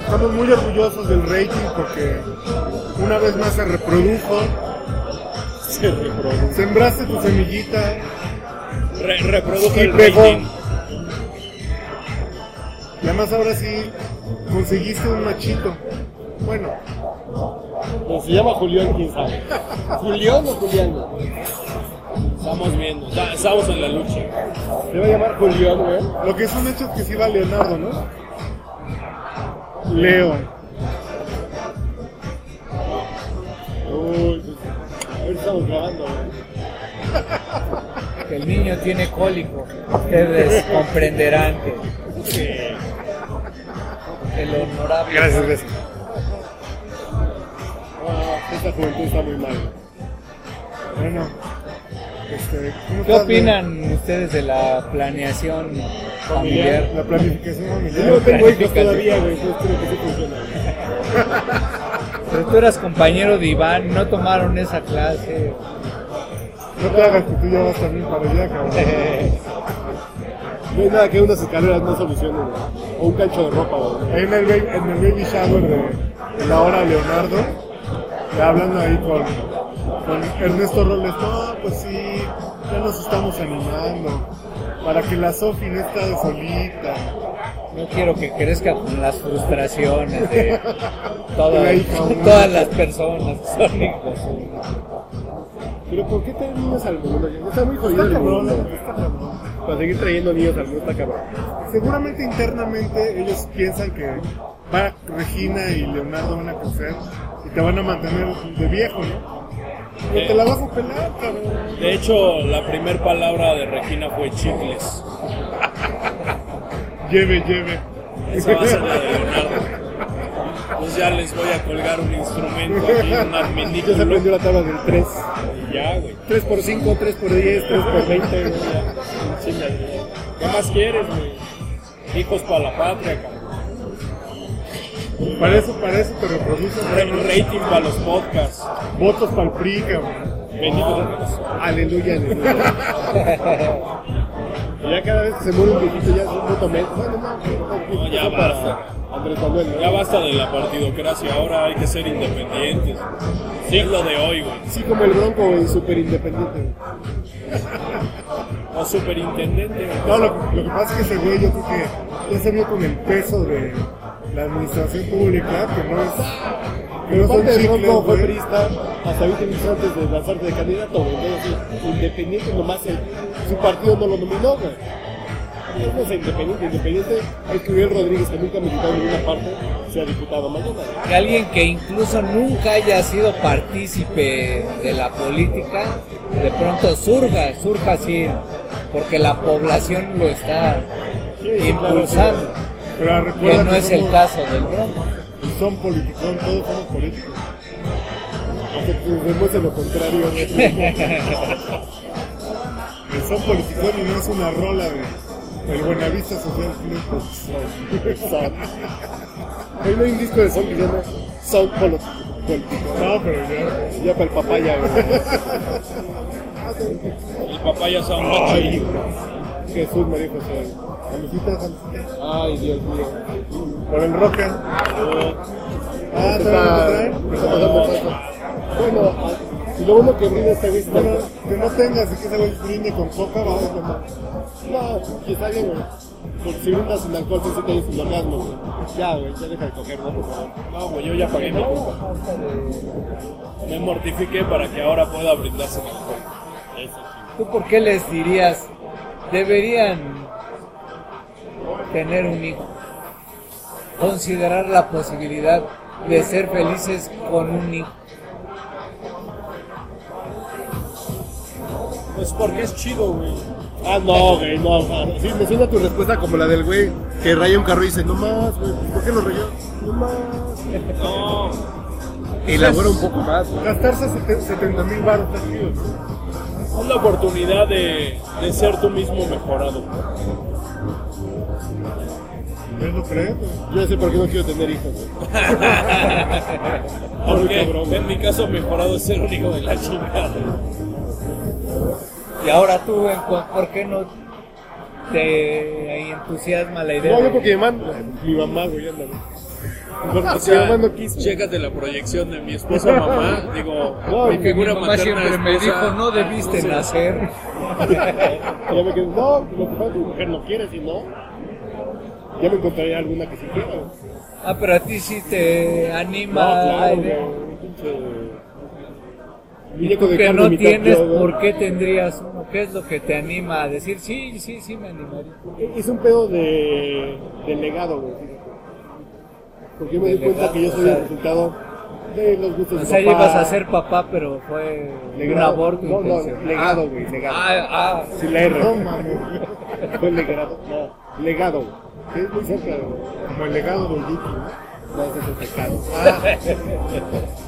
Estamos muy orgullosos del rating porque una vez más se reprodujo. Se reproduce. Sembraste tu semillita reprodujo y el pegó. rating. Y además ahora sí conseguiste un machito. Bueno, No, se llama Julián, quién sabe. ¿Julián o Julián? Estamos viendo, estamos en la lucha. Se va a llamar Julián, güey. lo que es un hecho es que sí va Leonardo, ¿no? Leo. Que el niño tiene cólico. Ustedes comprenderán que, lo honorable. Gracias, gracias. ah, esta juventud está muy mal. Bueno, este, ¿cómo ¿Qué opinan ustedes de la planeación familiar? La planificación Yo no familiar. tengo hijos todavía, güey, entonces creo que sí funciona. Pero tú eras compañero de Iván, no tomaron esa clase. No te hagas que tú ya vas también para allá, cabrón. No hay nada que unas escaleras no solucionen. O un cancho de ropa. Ahí en el, baby- en el baby shower de, de la hora Leonardo, ya hablando ahí con, con Ernesto Robles, no, pues sí, ya nos estamos animando para que la Sofi no esté solita. No quiero que crezca con las frustraciones de todas, todas las personas que son hijos. Pero ¿por qué traen niños al mundo? Está muy jodido Está el cabrón, mundo. está cabrón. Para seguir trayendo niños al mundo está cabrón. Seguramente internamente ellos piensan que va Regina y Leonardo van a crecer y te van a mantener de viejo, ¿no? Pero te la vas a pelar, cabrón. De hecho, la primera palabra de Regina fue chicles. Lleve, lleve. Esa va a ser la de Leonardo. Pues ya les voy a colgar un instrumento aquí, un Ya se aprendió la tabla del 3. Ya, güey. 3 por 5, 3 por 10, 3 por 20. güey. Chíngale. ¿Qué más quieres, güey? Hijos para la patria, cabrón. Para eso, para eso te reproduces. Re- rating para los podcasts. Votos para el PRI, cabrón. Bendito Dios. Aleluya, aleluya. Y ya cada vez que se muere un viejito ya es un voto menos. Bueno, no, no, No, ya basta. Andrés Manuel, ¿no? Ya basta de la partidocracia, ahora hay que ser independientes. Siglo de hoy, güey. Sí, como el Bronco, güey, súper independiente. O superintendente, güey. No, lo, lo que pasa es que ese güey yo creo que ya se vio con el peso de la administración pública, que no es... Que no son Aparte el chicles, Bronco fue güey. priista hasta 20 minutos antes de lanzarse de candidato, güey. Entonces, independiente nomás el- su partido no lo nominó, güey. No es independiente, independiente es que Uriel Rodríguez, que nunca ha militado en ninguna parte, sea diputado mañana. Que alguien que incluso nunca haya sido partícipe de la política, de pronto surja, surja así, porque la población lo está impulsando, Pero que no es el caso del Bronco. Son politicón, todos somos políticos. Hasta que demuestre lo contrario. Son politicón y no es una rola de el Buenavista Social Club. No hay un disco de son que se llama Sound Político. No, pero ya... Ya para el papaya, güey. El papá ya sabe Ay, Jesús me dijo eso. Saludcita. Ay, Dios mío. Por el. Ah, ¿Qué ¿sabes lo que tal? trae? ¿Qué está pasando, Paco? Bueno, ah, y lo bueno que brinda esta Bueno, que no tengas y que ese güey brinde con coca, vamos a tomar. No, que está bien, güey. Porque si brindas sin alcohol, sí tienes un orgasmo, güey. Ya, güey, ya deja de coger, ¿no? Por favor. No, güey, yo ya pagué mi culpa. Me mortifiqué para que ahora pueda brindarse con alcohol. Eso sí. ¿Tú por qué les dirías, deberían tener un hijo? Considerar la posibilidad de ser felices con un hijo. Pues porque es chido, güey. Ah, no, güey, no. ah, Sí, me suena tu respuesta como la del güey que raya un carro y dice, no más, güey, ¿por qué lo rayó? No más. No, Elabora un poco más, güey. Gastarse 70 mil baros está chido. ¿no? es la oportunidad de, de ser tú mismo mejorado. ¿Eso crees? Yo sé por qué no quiero tener hijos. Porque en mi caso mejorado es ser un hijo de la chingada. Y ahora tú, en cu- ¿por qué no te entusiasma la idea? No, yo porque mi mamá, mi mamá, güey, anda. Porque O mi sea, mamá no quiso. chécate la proyección de mi esposa mamá. Digo, No, mi figura Mi mamá materna siempre me dijo, no debiste nacer. Ya me quedé, no, lo que pasa es que mi mujer no quiere, si no, ya me encontraría alguna que sí quiera. güey. Ah, pero a ti sí te No, anima la claro, pinche muñeco de que no mitad tienes. ¿por qué tendrías uno? ¿Qué es lo que te anima a decir, sí, sí, sí, me animaría? Es un pedo de, de legado, güey. Porque yo me De di cuenta que yo soy o sea, el resultado de los gustos O de sea, papá. ibas a ser papá, pero fue un Legado. aborto No, no, legado, güey, legado. Ah, ah, Sin la R. No mames. Fue legado. No, legado, güey. Es muy cerca, güey. Como el legado del ¿no? No, ese es el pecado. Ah,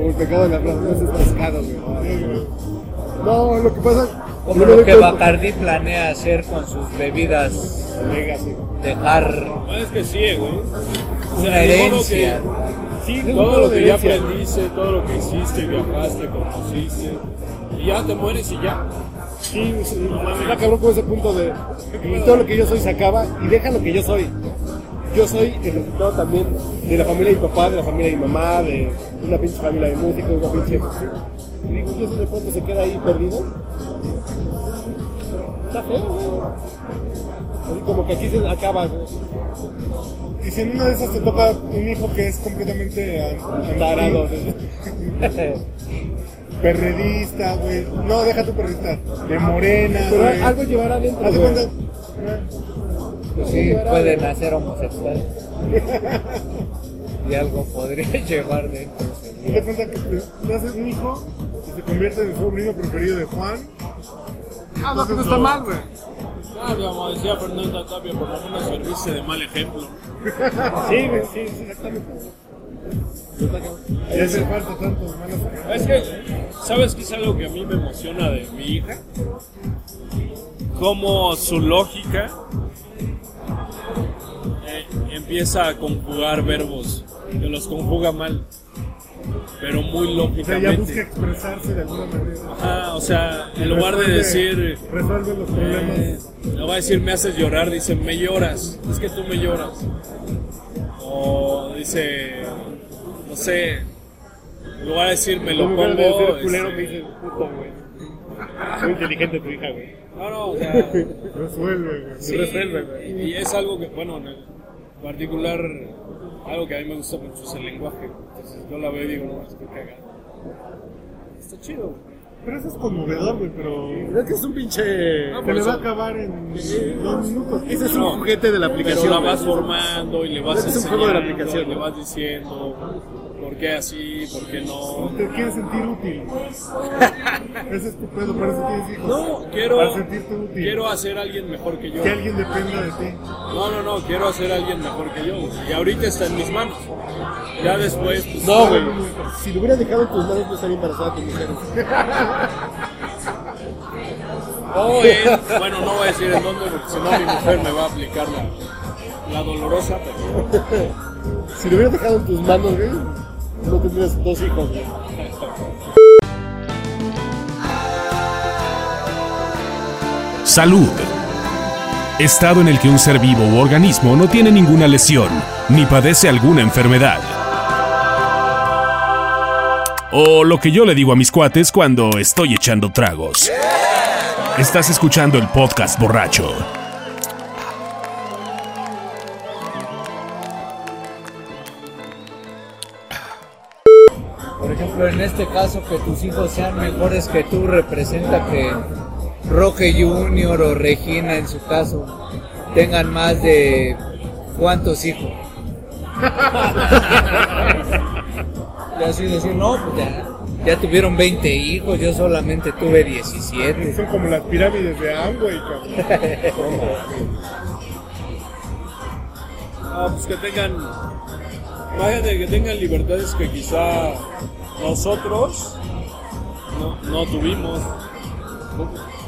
Como el pecado de la no, ese es pescado, güey. No, lo que pasa. como lo que Bacardi planea hacer con sus bebidas, Legacy. dejar No, es que sí, güey. O una sea, modo herencia. que- Sí, todo lo que ya aprendiste, todo lo que hiciste, viajaste, conociste, y ya te mueres y ya. Sí, sí, está cabrón con ese punto de. Y todo lo que yo soy se acaba y deja lo que yo soy. Yo soy el resultado también de la familia de mi papá, de la familia de mi mamá, de una pinche familia de músicos, una pinche. Y digo, ¿y eso de pronto se queda ahí perdido? Está feo, güey. Así como que aquí se acaba, güey. y si en una de esas te toca un hijo que es completamente Tarado. perredista, güey. No, deja tu perredista. De morena, Pero güey. algo llevará adentro. Güey. Pues sí, pueden hacer homosexual. y algo podría llevar dentro. De cuenta que te, te haces un hijo y se convierte en el sobrino preferido de Juan. Ah, no, que no está mal, güey. Ah, como decía Fernanda Tapia, por lo menos servirse de mal ejemplo. Sí, güey, sí, sí, exactamente. Y hace falta tantos malos Es que, ¿sabes qué es algo que a mí me emociona de mi hija? Cómo su lógica empieza a conjugar verbos, que los conjuga mal, pero muy O sea, ya busca lógicamente. expresarse de alguna manera. Ah, o sea, en lugar de Resuelve- decir, Resuelve los eh, problemas. le va a decir me haces llorar, dice me lloras, es que tú me lloras. O dice, no sé, en lugar de decir me lo pongo. de ser culero, este, me dice puto, güey. Muy inteligente tu hija, güey. No, no, o sea, Resuelve, güey. sí, y, y es algo que, bueno, en el particular, algo que a mí me gusta mucho es el lenguaje. Entonces yo la veo y digo, no, es que caga. Está chido. Pero eso es conmovedor, güey, pero. Es que es un pinche. No, Se por le va a acabar en dos minutos. Ese es un No, juguete de la aplicación. Pero la güey. vas formando y le vas Es un enseñando, juego de la aplicación, y le ¿no? vas diciendo qué así, por qué no. Te quieres sentir útil. Ese es tu pedo, por eso tienes hijos. No, quiero, Para sentirte útil. quiero hacer a alguien mejor que yo. Que alguien dependa de ti. No, no, no, quiero hacer a alguien mejor que yo. Y ahorita está en mis manos. Ya después, pues, No, güey. Si lo hubieras dejado en tus manos, no estaría embarazada tu mujer. O en- bueno, no voy a decir en dónde, porque si no mi mujer me va a aplicar la, la dolorosa, pero Si lo hubieras dejado en tus manos, güey, no tendrías dos. Salud. Estado en el que un ser vivo u organismo no tiene ninguna lesión ni padece alguna enfermedad. O lo que yo le digo a mis cuates cuando estoy echando tragos. Estás escuchando el podcast borracho. Ejemplo, en este caso, que tus hijos sean mejores que tú representa que Roque Junior o Regina, en su caso, tengan más de cuántos hijos. y así decir, no, pues ya, ya tuvieron 20 hijos, yo solamente tuve 17. Son como las pirámides de Amway, cabrón. ah, pues que tengan, imagínate que tengan libertades que quizá nosotros no, no tuvimos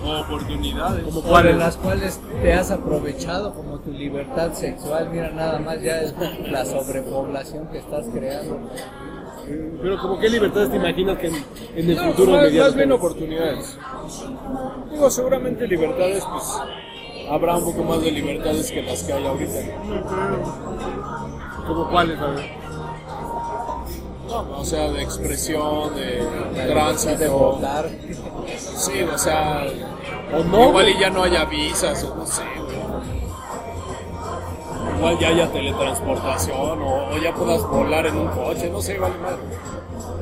oportunidades. Como cuáles. las cuales te has aprovechado como tu libertad sexual. Mira, nada más ya es la sobrepoblación que estás creando. Pero como qué libertades te imaginas que en, en el No, futuro más, más bien oportunidades. Digo, seguramente libertades, pues habrá un poco más de libertades que las que hay ahorita. como cuáles, a ver. No, o sea, de expresión, de de tránsito. votar. Sí, o sea, O no. igual y ya no haya visas, o no sé, güey. Igual ya haya teletransportación, o, o ya puedas volar en un coche, no sé, vale madre.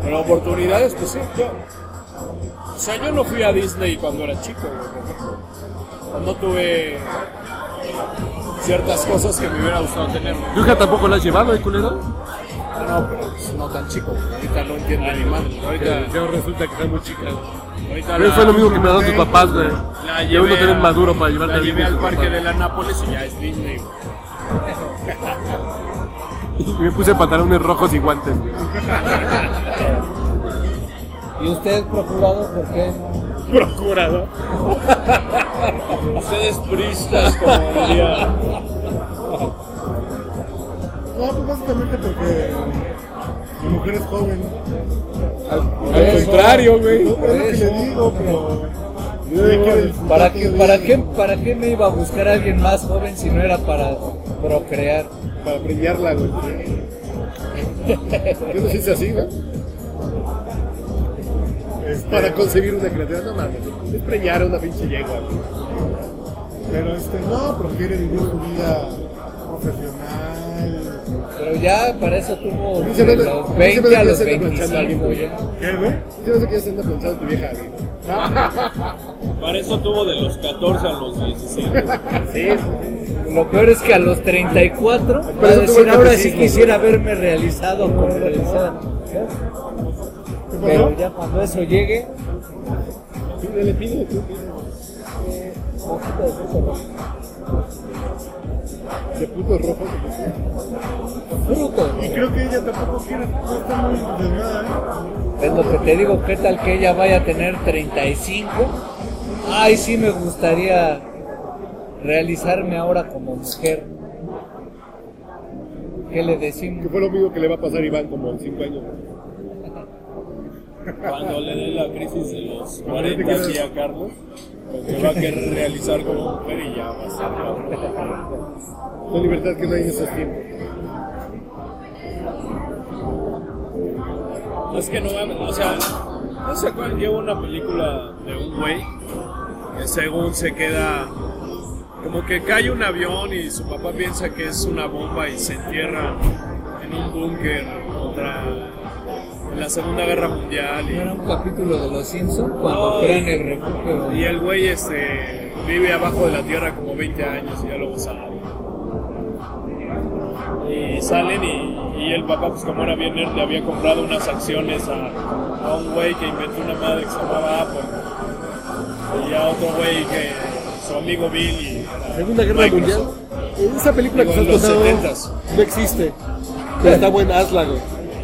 Pero oportunidades, pues sí, yo. O sea, yo no fui a Disney cuando era chico, güey. No tuve ciertas cosas que me hubiera gustado tener. güey. ¿Tu hija tampoco la has llevado, eh, culero? No, pero pues, no tan chico. Ahorita no entiende ni madre. Ahorita, Que resulta que está muy chica. ahorita Pero la- fue lo mismo que me daban tus papás, güey. La uno llevé, tener a- maduro para llevarte la a llevé Disney al tus parque de la Nápoles y ya es Disney. güey. Y me puse pantalones rojos y guantes, güey. ¿Y usted, procurador, por qué? Procurador. Ustedes pristas, como diría. No, pues básicamente porque mi mujer es joven. Al contrario, güey. Es le digo, pero. ¿Para qué, para, qué, ¿Para qué me iba a buscar a alguien más joven si no era para procrear? Para premiarla, güey. Yo no sé si es así, ¿no? Este, Para concebir una criatura, no mames. Es preñar a una pinche yegua, güey. Pero este, no, prefiere vivir su vida profesional. Pero ya para eso tuvo de los se ve 20 que a los ya se anda planchando a alguien, 25 güey. ya. ¿Qué, güey? Yo no sé que ya se anda tu vieja, güey. Para eso tuvo de los 14 a los 17. Sí, Lo peor es que a los 34 va a eso tuvo decir ahora sí quisiera haberme realizado como realizada. Pero ya cuando eso llegue, pídele, pídele, tú, pídele. De putos rojos. fruto. Y creo que ella tampoco quiere, está muy entusiasmada, ¿eh? Es lo que te digo, ¿qué tal que ella vaya a tener 35? Ay, sí me gustaría realizarme ahora como mujer. ¿Qué le Que decimos? fue lo mismo que le va a pasar a Iván como en 5 años. Cuando le dé la crisis de los 40 así a Carlos, va a realizar como mujer y ya va a cabrón. Son libertades que no hay en esos tiempos. Es que no mames, o sea, no sé cuál lleva una película de un güey que según se queda como que cae un avión y su papá piensa que es una bomba y se entierra en un búnker contra la Segunda Guerra Mundial ¿No era y, un capítulo de Los Simpsons cuando No. crean el refugio? y el güey este vive abajo de la tierra como 20 años y ya luego sale. Y salen y, y el papá, pues como era bien nerd, le había comprado unas acciones a, a un güey que inventó una madre que se llamaba Apple. Y a otro güey que su amigo Bill y Segunda Guerra Microsoft. Mundial. Esa película que Digo, en estás los contando 70s. no existe. Pero está buena, hazla, güey.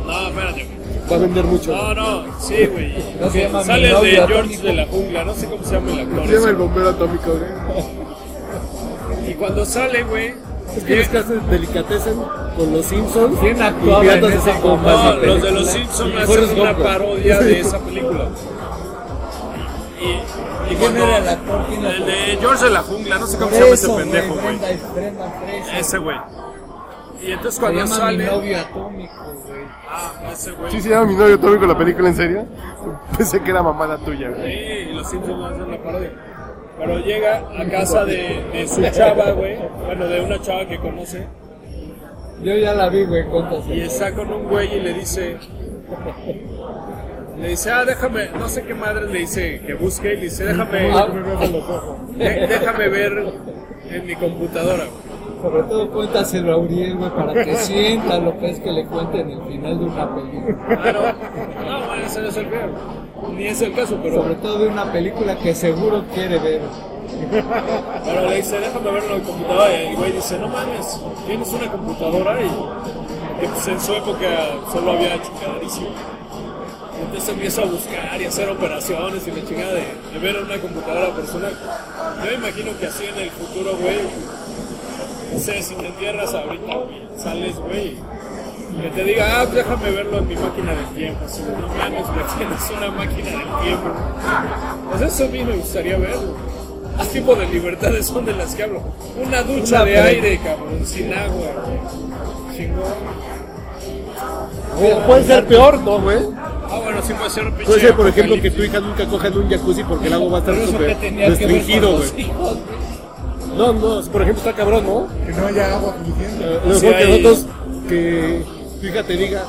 No, espérate. Va a vender mucho. No, no, sí, güey. No se llama Sale de George atómico. de la jungla, no sé cómo se llama el actor. Se llama el bombero atómico, güey. Y cuando sale, güey. Es que los que hacen delicatecen con los Simpsons. ¿Quién actuaba en esa No, los de los Simpsons hacen una parodia de esa película. Y, y ¿Quién era el actor? ¿Quién lo El de George de la jungla, no sé cómo se llama ese pendejo, güey. Ese güey. Y entonces Se cuando llama sale. Mi novio atómico, güey. Ah, ese güey. Sí, se llama mi novio atómico la película, ¿en serio? Pensé que era mamada tuya, güey. Sí, y los Simpsons hacen una parodia. Pero llega a casa de, de su chava, güey. Bueno, de una chava que conoce. Yo ya la vi, güey, cuéntaselo. Y está con un güey y le dice. Le dice, ah, déjame, no sé qué madre le dice que busque. Y le dice, déjame, Ah, Me veo con los ojos. de- déjame ver en mi computadora. Sobre todo cuéntaselo a Uriel, güey, para que sienta lo que es que le cuenten el final de una película. Ah, no, no, bueno, ese no es el peor. Ni es el caso, pero, Sobre todo de una película que seguro quiere ver. pero le dice, déjame verlo en la computadora. Y el güey dice, no mames, tienes una computadora y pues, en su época solo había chingaderísimo. Y entonces empiezo a buscar y hacer operaciones y la chingada de, de ver una computadora personal. Yo imagino que así en el futuro, güey, sé, si te entierras ahorita, güey, sales, güey, que te diga, ah, déjame verlo en mi máquina del tiempo. Así, no mames, güey, tienes una máquina del tiempo. Pues eso a mí me gustaría verlo. ¿Qué tipo de libertades son de las que hablo? Una ducha Una de aire, cabrón, sin agua, güey. Chingón. O puede ser peor, ¿no, güey? Ah, bueno, sí puede ser un Puede ser, por ejemplo, que tu hija nunca coja en un jacuzzi porque el agua va a estar súper restringido, güey. No, no, por ejemplo, está cabrón, ¿no? Que no haya agua suficiente. Lo Sí mejor que hay- nosotros, que tu hija te diga,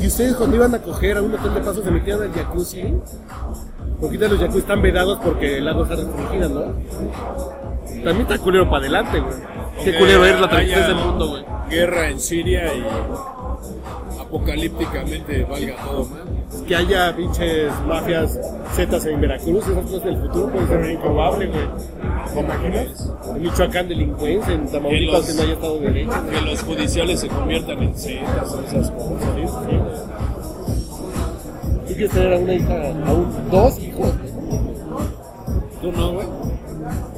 ¿y ustedes cuando iban a coger a un hotel de paso se metían al jacuzzi? Porque ahorita los jacuzzi están vedados porque el agua está restringida, ¿no? También está culero para adelante, güey. Qué culero es la transición del mundo, güey. Guerra en Siria y apocalípticamente valga todo mal. Que haya pinches mafias zetas en Veracruz, esas cosas del futuro puede ser improbable, güey. ¿Te imaginas? En Michoacán delincuencia, en Tamaulipas los- que no haya estado de derecho. Que los judiciales se conviertan en setas o esas cosas. Sí, sí. ¿Tú quieres tener a una hija, a un, dos hijos? ¿Tú no, güey?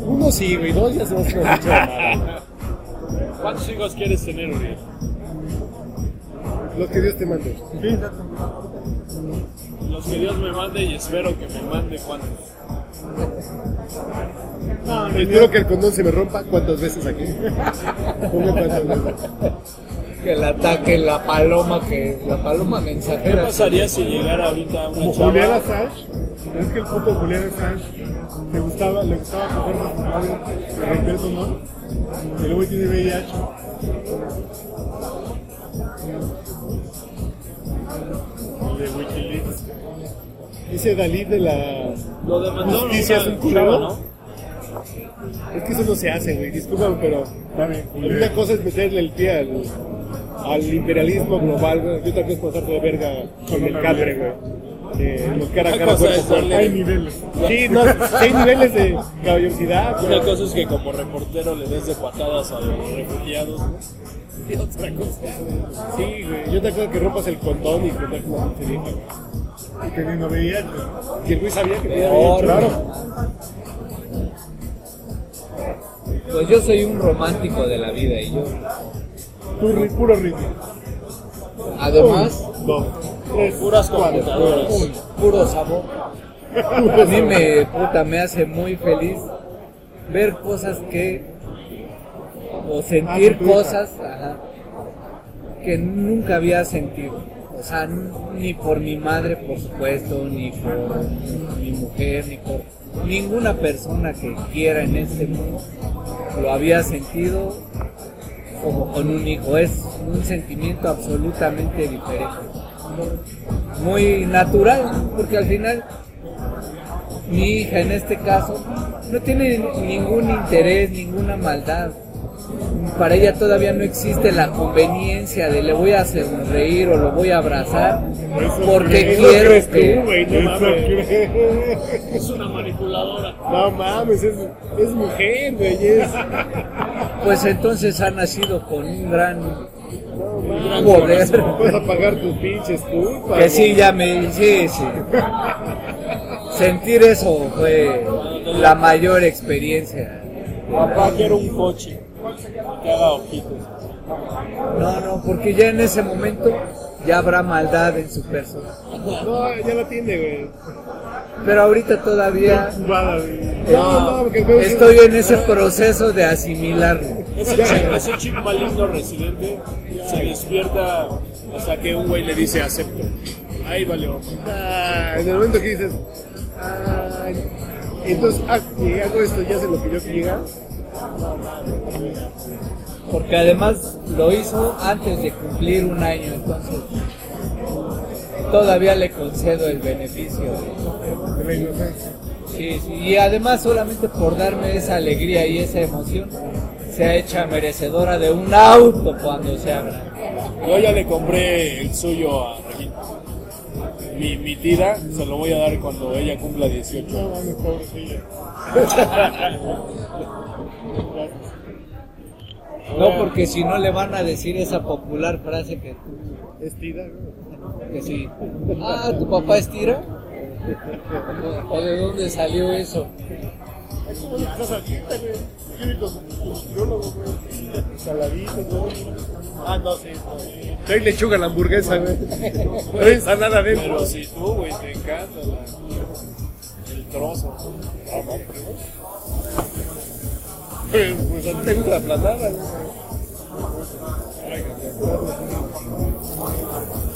Uno sí, güey, dos ya se va a hacer una mucha mamada. ¿Cuántos hijos quieres tener, Uriel? Los que Dios te mande. Sí, Los que Dios me mande y espero que me mande cuántos. No, no, Espero que el condón se me rompa cuántas veces aquí. Ponme cuántas veces. Que le ataque la paloma, que la paloma ¿Qué mensajera. pasaría si llegara ahorita una Como Julián chava? Assange, es que el puto Julián Assange le gustaba, le gustaba coger su novio, le rompió el condón, y luego tiene VIH. El de. Dice Dalí de la Lo demandó justicia es una un culero. Es que eso no se hace, güey. Discúlpame, pero También, una cosa es meterle el pie al, al imperialismo global, güey. Y otra cosa es pasarte de verga con el catre, güey. Que los cara a cara, cuerpo cuerpo. Hay niveles. Sí, no, hay niveles de caballerosidad, Una cosa es que como reportero le des de patadas a los refugiados, ¿no? Y otra cosa. Sí, güey. Yo te acuerdo que rompas el condón y que te vieja, güey. Teniendo VIH. Y el güey sabía que tenía bien, claro. Pues yo soy un romántico de la vida y yo, ri- puro ritmo. además, Dos. Tres. Puras cuatro. computadoras. un puro sabor. A mí me, puta, me hace muy feliz ver cosas que, o sentir Ah, tu hija. cosas ajá, que nunca había sentido. O sea, ni por mi madre, por supuesto, ni por mi mujer, ni por ninguna persona que quiera en este mundo lo había sentido como con un hijo. Es un sentimiento absolutamente diferente muy natural, porque al final mi hija en este caso no tiene ningún interés, ninguna maldad. Para ella todavía no existe la conveniencia de le voy a sonreír o lo voy a abrazar porque quiero tú, que güey, no Eso mames. creo. Es una manipuladora. No mames, es, es mujer, güey. Es, pues entonces ha nacido con un gran no, poder. Vas a pagar tus pinches culpas. Que sí, ya me... Sí, sí. Sentir eso fue la mayor experiencia. Papá, quiero un coche que haga ojitos. No, no, porque ya en ese momento ya habrá maldad en su persona. No, ya la tiene, güey. Pero ahorita todavía. No, estoy en ese proceso de asimilarlo. Ese chip, ese chip maligno residente se despierta hasta que un güey le dice acepto. Ahí valió. Ah, en el momento que dices, ay, entonces, ah, hago esto y hace lo que yo quiera. Porque además lo hizo antes de cumplir un año, entonces todavía le concedo el beneficio. de- De la inocencia. Sí, sí, y además solamente por darme esa alegría y esa emoción, se ha hecho merecedora de un auto cuando se abra. Yo ya le compré el suyo a Regina. Mi, mi tira se lo voy a dar cuando ella cumpla 18. No pobrecilla. No, porque si no le van a decir esa popular frase que Es tida, güey. Que sí. Ah, ¿tu papá estira? ¿O de dónde salió eso? Abierta, güey. Tiene. Ah, no, sí. Trae lechuga a la hamburguesa, güey. Trae ensalada dentro. Pero si tú, güey, te encanta la- el trozo. Pues, pues a ti te gusta la planada.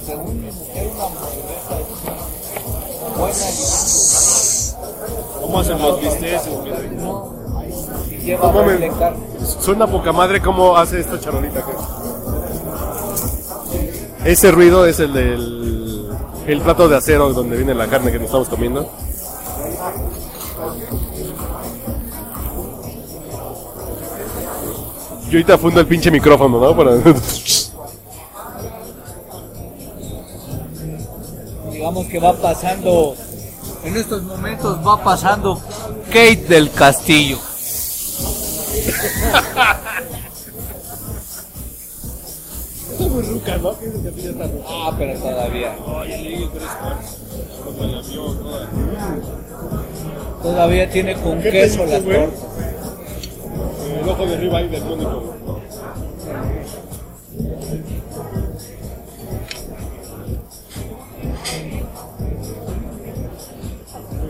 Según mi mujer, una hamburguesa es buena ¿Cómo hacen los bisteces, y. Y doble carne. Suena poca madre cómo hace esta charolita acá. Ese ruido es el del el plato de acero donde viene la carne que nos estamos comiendo. Yo ahorita fundo el pinche micrófono, ¿no? Para... Digamos que va pasando, en estos momentos va pasando Kate del Castillo. Está muy ruca, ¿no? Ah, pero todavía. Oye, le digo tres cuartos. Como el avión, toda. Todavía tiene con ¿Qué queso las tortas. El de arriba ahí del Mónico.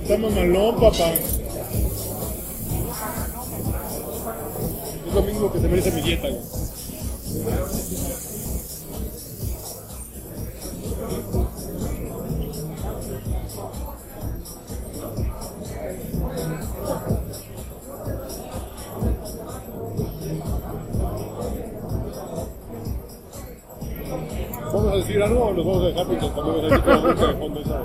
Está mamalón, papá. Es lo mismo que se merece mi dieta, güey. ¿Vamos a decir algo o nos vamos a dejar porque también nos ha música de fondo esa?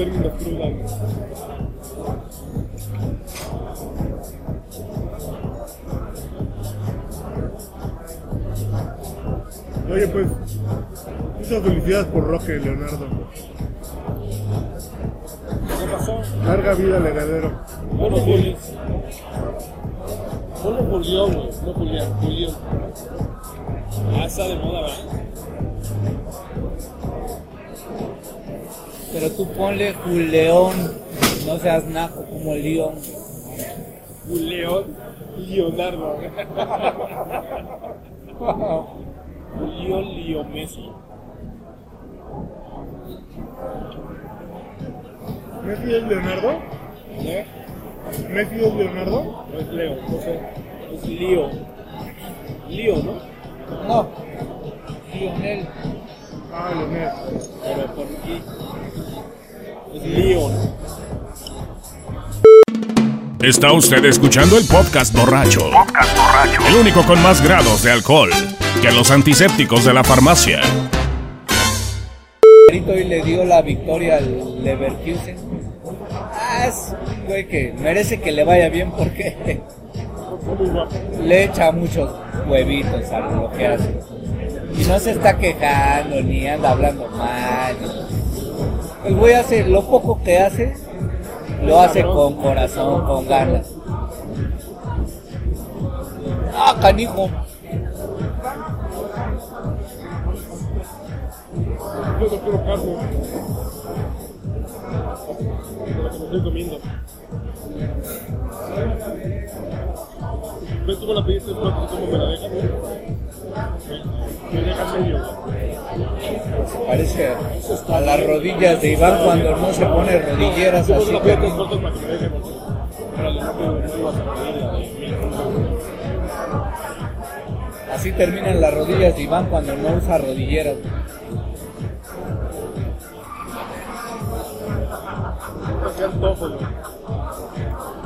Término. Oye, pues, muchas felicidades por Roque, Leonardo. ¿Qué pasó? Larga vida al heredero. Bueno, Juli. Ponle Julián, güey. No Julián, Julián. Ah, está de moda, ¿verdad? Pero tú ponle Juleón, no seas naco como León. Julián. Leonardo. Julio Lío Messi. ¿Messi es Leonardo? ¿Eh? ¿Messi es Leonardo? No es Leo, no sé. Es Lío. Lío, ¿no? No, Lionel. Ah, Leonel. Pero por aquí. Es Lío. Está usted escuchando el podcast borracho. El único con más grados de alcohol que los antisépticos de la farmacia. Hoy le dio la victoria al Leverkusen. Ah, es un güey que merece que le vaya bien porque le echa muchos huevitos a lo que hace. Y no se está quejando ni anda hablando mal. El güey hace lo poco que hace, lo hace con corazón, con ganas. Ah, canijo. Yo no quiero carne. Que me estoy comiendo. ¿Ves cómo la pediste? ¿Cómo me la dejan? Me deja medio. Parece a las rodillas de Iván cuando no se pone rodilleras así. pero- fotos para que me deje. No me no la Así terminan las rodillas de Iván cuando no usa rodilleras.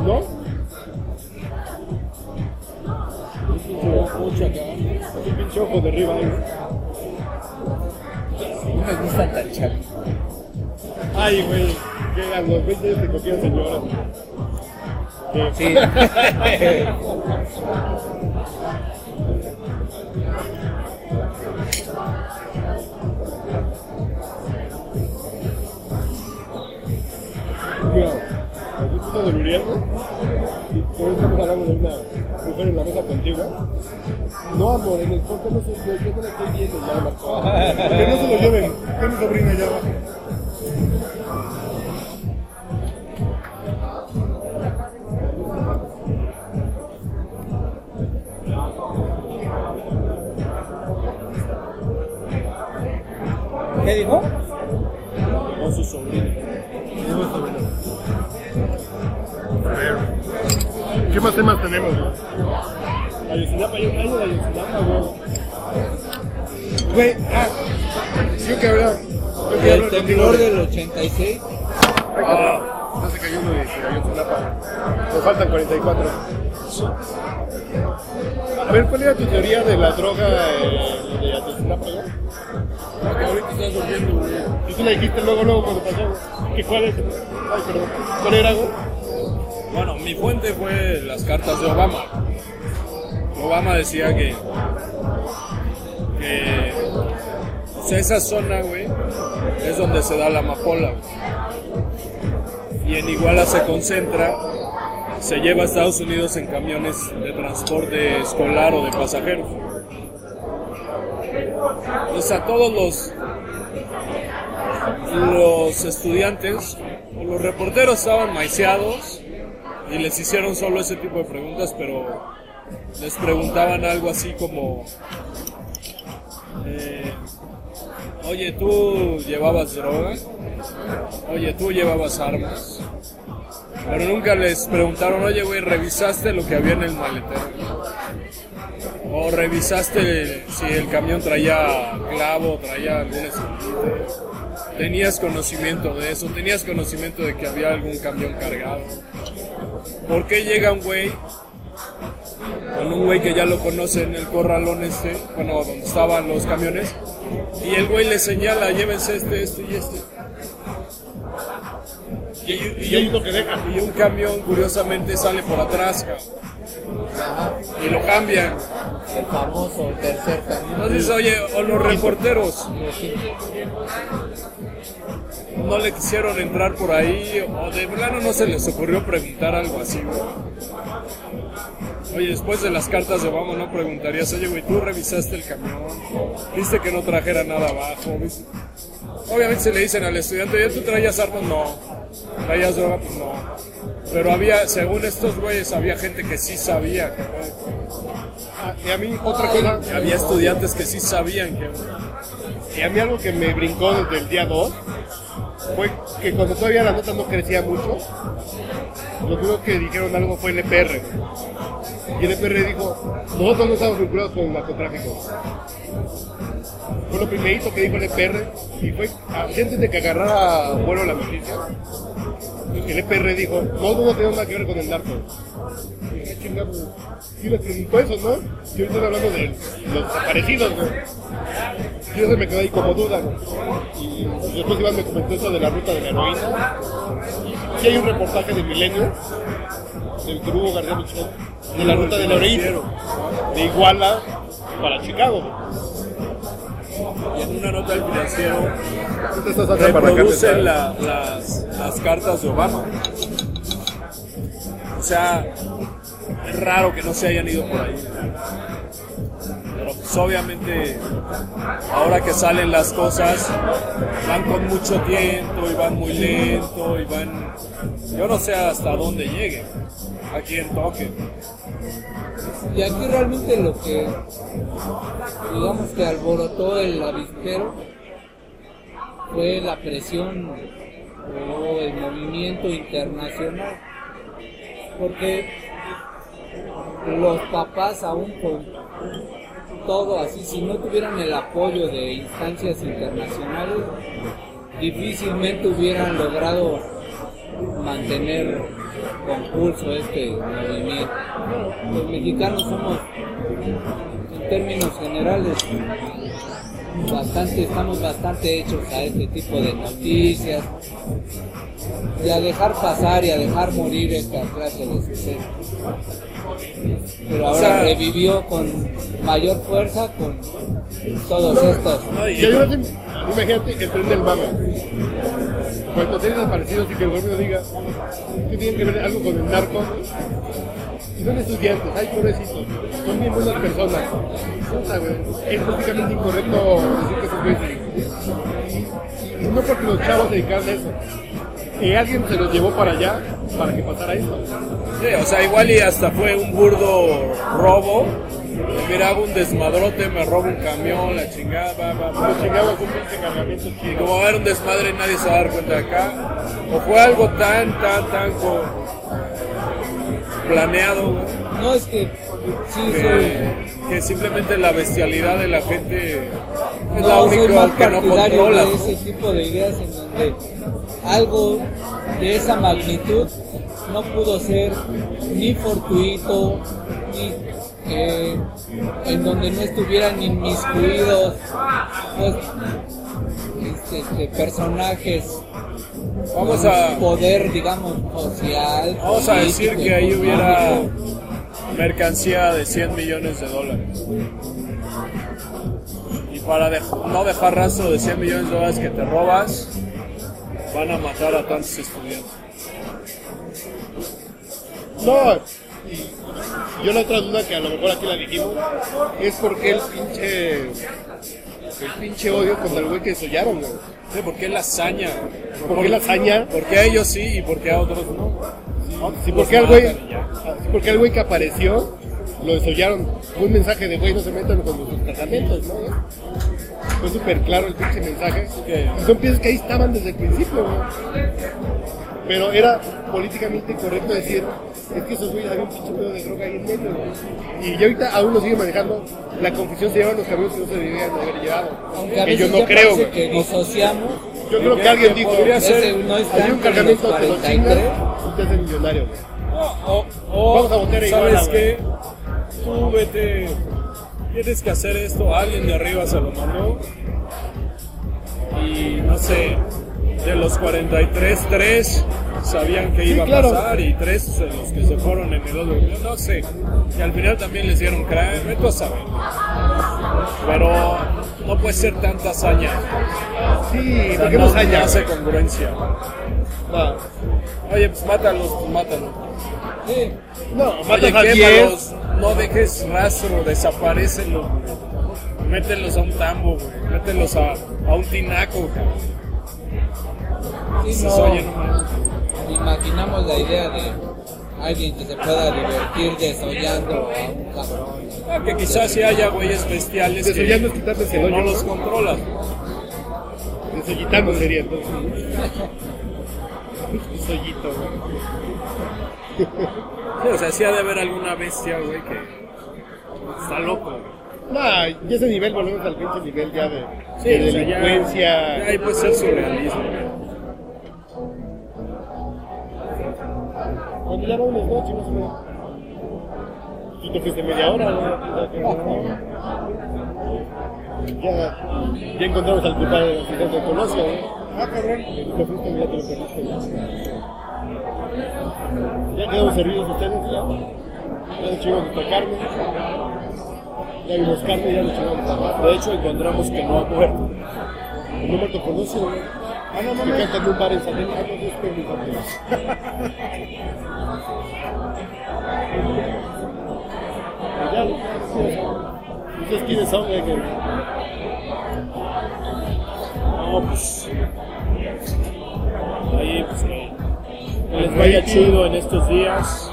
¿no? Ojo acá. Un pinche ojo de arriba, ¿eh? No me tan chavitos. Ay, güey. Que a los 20 años te cogían señoras. Sí. Mira, aquí está y por eso de una mujer en la mesa contigua. No, amor, en el corte no sé, yo, yo no la estoy viendo ya, Marco. Que no se lo lleven. Que mi sobrina allá abajo. ¿Qué dijo? Más temas tenemos? Ayotzinapa, hay un año de Ayotzinapa, güey. Güey, ah. Que que El temblor del 86. Ah, ya se cayó uno de Ayotzinapa. Nos faltan 44. A ver, ¿cuál era tu teoría de la droga eh, de Ayotzinapa, güey? Porque ahorita estás durmiendo, güey. Y tú la dijiste luego, luego cuando pasó, güey. ¿Qué cuál es? Ay, perdón. ¿Cuál era, güey? Bueno, mi fuente fue las cartas de Obama. Obama decía que, que esa zona, güey, es donde se da la amapola. Y en Iguala se concentra, se lleva a Estados Unidos en camiones de transporte escolar o de pasajeros. Entonces a todos los los estudiantes los reporteros estaban maiciados y les hicieron solo ese tipo de preguntas, pero les preguntaban algo así como, eh, oye, ¿tú llevabas droga? Oye, ¿tú llevabas armas? Pero nunca les preguntaron, oye, güey, ¿revisaste lo que había en el maletero? ¿O revisaste si el camión traía clavo, traía algún escondite? ¿Tenías conocimiento de eso? ¿Tenías conocimiento de que había algún camión cargado? ¿Por qué llega un güey con un güey que ya lo conoce en el corralón este, bueno, donde estaban los camiones, y el güey le señala, llévense este, este y este. Y, y- Y ahí lo que deja. y un camión curiosamente sale por atrás, cabrón. Y lo cambian. El famoso tercer camino. Entonces, oye, o los reporteros no le quisieron entrar por ahí, o de plano no se les ocurrió preguntar algo así, güey. Oye, después de las cartas de Obama, ¿no preguntarías, oye, güey, tú revisaste el camión? ¿Viste que no trajera nada abajo? ¿Viste? Obviamente se le dicen al estudiante, ¿ya tú traías armas? No. ¿Traías droga? Pues no. Pero había, según estos güeyes, había gente que sí sabía. que- Ah, y a mí, otra cosa. había estudiantes que sí sabían que... Y a mí algo que me brincó desde el día 2 fue que cuando todavía la nota no crecía mucho, lo primero que dijeron algo fue el EPR. Y el EPR dijo, nosotros no estamos vinculados con el narcotráfico. Fue lo primerito que dijo el EPR y fue antes de que agarrara vuelo la noticia. El EPR dijo, nosotros no tenemos nada que ver con el narco. Y dije, "Chinga, pues, sí les preguntó eso, ¿no? Y ahorita hablando de los desaparecidos, ¿no? Y eso me quedó ahí como duda. Y después Iván me comentó eso de la ruta de la heroína. Y sí hay un reportaje de Milenio, del Hugo García Michel, de la ruta de la heroína, de Iguala para Chicago. Y en una nota del financiero reproducen la- las, las cartas de Obama. O sea, es raro que no se hayan ido por ahí. Pues obviamente ahora que salen las cosas van con mucho tiempo y van muy lento y van... Yo no sé hasta dónde lleguen, a quién toque. Y aquí realmente lo que, digamos que alborotó el avispero fue la presión o el movimiento internacional. Porque los papás aún con todo así, si no tuvieran el apoyo de instancias internacionales, difícilmente hubieran logrado mantener con pulso este movimiento. Los mexicanos somos, en términos generales, bastante, estamos bastante hechos a este tipo de noticias y a dejar pasar y a dejar morir esta clase de sucesos. Pero ahora O sea- revivió con mayor fuerza con todos estos. No, y- hay una- imagínate el tren del mame. Cuando seres desaparecidos y que el gobierno diga que tienen que ver algo con el narco. Y son estudiantes, ay pobrecitos, son bien buenas personas. Es prácticamente incorrecto decir que son güeyes. Y, no porque los chavos se dedicaran a eso. Que alguien se los llevó para allá para que pasara esto. Sí, o sea, igual y hasta fue un burdo robo. Mira, hago un desmadrote, me robo un camión, la chingada, va, va, va. Cuando llegaba con un pinche cargamento Y chido. como va a haber un desmadre, nadie se va a dar cuenta de acá. O fue algo tan, tan, tan co- planeado No es que sí que, que simplemente la bestialidad de la gente es la no, más única que no controla. de ese tipo de ideas en donde algo de esa magnitud no pudo ser ni fortuito ni eh, en donde no estuvieran inmiscuidos pues, este, este, personajes Vamos con a, poder digamos social vamos a decir que ahí hubiera. Mercancía de 100 millones de dólares. Y para dej- no dejar rastro de 100 millones de dólares que te robas, van a matar a tantos estudiantes. No, y yo la otra duda que a lo mejor aquí la dijimos es porque el pinche el pinche odio contra el güey que sollaron, güey. ¿Por qué la hazaña? ¿Por qué la hazaña? Porque a ellos sí y porque a otros no. Sí, Los porque al güey, sí, porque al güey que apareció lo desollaron. Fue un mensaje de güey no se metan con sus tratamientos, ¿no? Fue súper claro el pinche mensaje. Y son piezas que ahí estaban desde el principio, güey. Pero era políticamente correcto decir, es que esos güeyes habían un pinche pedo de droga ahí en medio, güey. Y ya ahorita aún lo siguen manejando. La confusión se llevan los camiones que no se debían haber llevado. aunque a Que yo veces no ya creo, güey. que disociamos Yo creo que alguien dijo, ser- no había un los cargamento que lo 43 chingas, usted es el millonario, güey. O, o, Vamos a votar igual, ¿sabes qué? Tú vete, tienes que hacer esto, alguien de arriba se lo mandó. Y no sé, de los 43, 3 sabían que Sí, iba a claro. pasar y 3 de los que se fueron en el otro. Yo no sé. Y al final también les dieron crack, vete a saber. Pero no puede ser tanta hazaña. Sí, O sea, ¿por qué no, no hace congruencia. No, Oye, pues mátalos, pues mátalos. Sí, no Oye, matas a 10. quémalos, no dejes rastro, desaparecenlos, mételos a un tambo, güey, mételos a, a un tinaco, güey. sí, no. oye imaginamos la idea de alguien que se pueda divertir desollando a un cabrón. Ah, que quizás sí haya güeyes bestiales que, Desollando es quitarles que el no los ¿no? controlas. Desollitando sería entonces. Desollito, güey. Sí, o sea, sí ha de haber alguna bestia, güey, que está loco. güey. No, ya ese nivel, volvemos al pinche nivel ya de, Sí, de o sea, ya- delincuencia. ya ahí puede ser surrealismo. Cuando ya vámonos, ¿no? Chicos, güey. Tú te fuiste media hora, güey. Ya, ya encontramos al culpable del accidente de Colosio, güey. Ah, cabrón. Te fuiste, ya te lo perdiste. güey. Ya quedamos servidos ustedes, ya. Ya nos chingamos nuestra carne. Ya vimos carne, ya nos chingamos. De hecho, encontramos que no ha muerto. No muerto güey. Ah, no, no, Que canta en un bar en San Miguel. Ah, no. Entonces, ¿Quiénes son, güey? No, pues. Ahí, pues que, que les vaya chido en estos días.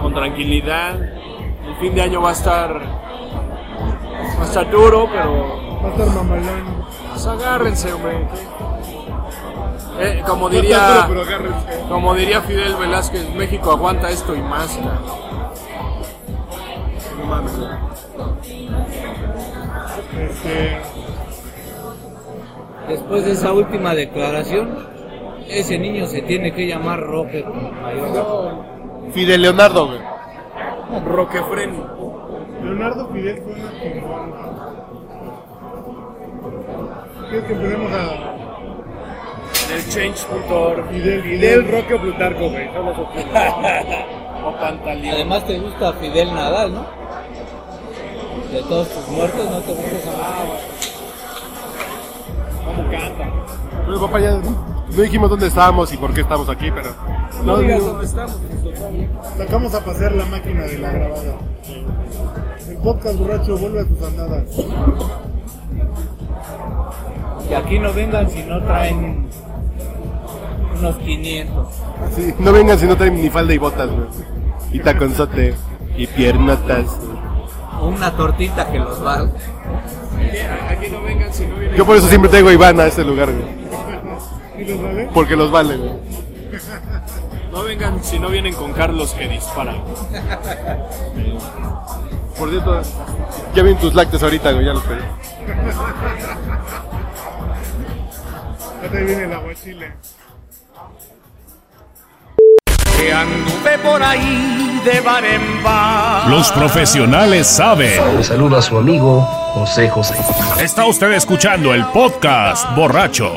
Con tranquilidad. El fin de año va a estar. Va a estar duro, pero. Va a estar mamalón. Pues agárrense, hombre. Eh, como No diría. duro. Como diría Fidel Velázquez, México aguanta esto y más. No mames. Este, Después de esa última declaración, ese niño se tiene que llamar Roque Mayor. Fidel Leonardo, güey. Roquefren. Leonardo Fidel fue una. ¿Quieres que empecemos a Del change.org. Fidel, Fidel, Roque Plutarco, güey. O Pantaleón. Además te gusta Fidel Nadal, ¿no? De todos tus muertos, ¿no te gusta esa ¿Cómo canta? Bueno, papá, ya no dijimos dónde estábamos y por qué estamos aquí, pero. No digas dónde estamos. Sacamos a pasear la máquina de la grabada. El podcast borracho vuelve a sus andadas. Y aquí no vengan si no traen unos 500. Sí, no vengan si no traen ni falda y botas, güey. Y taconzote. Y piernotas. O una tortita que los valga. Aquí, no vengan si no vienen. Yo por eso siempre traigo a Iván a este lugar, güey. ¿Y los vale? Porque los vale, güey. No vengan si no vienen con Carlos que dispara. Por cierto, ya ven tus lácteos ahorita, güey, ya los pedí. Ya te viene el aguachile. que anduve por ahí de bar en bar. Los profesionales saben. Un saludo a su amigo José José. Está usted escuchando el podcast borracho.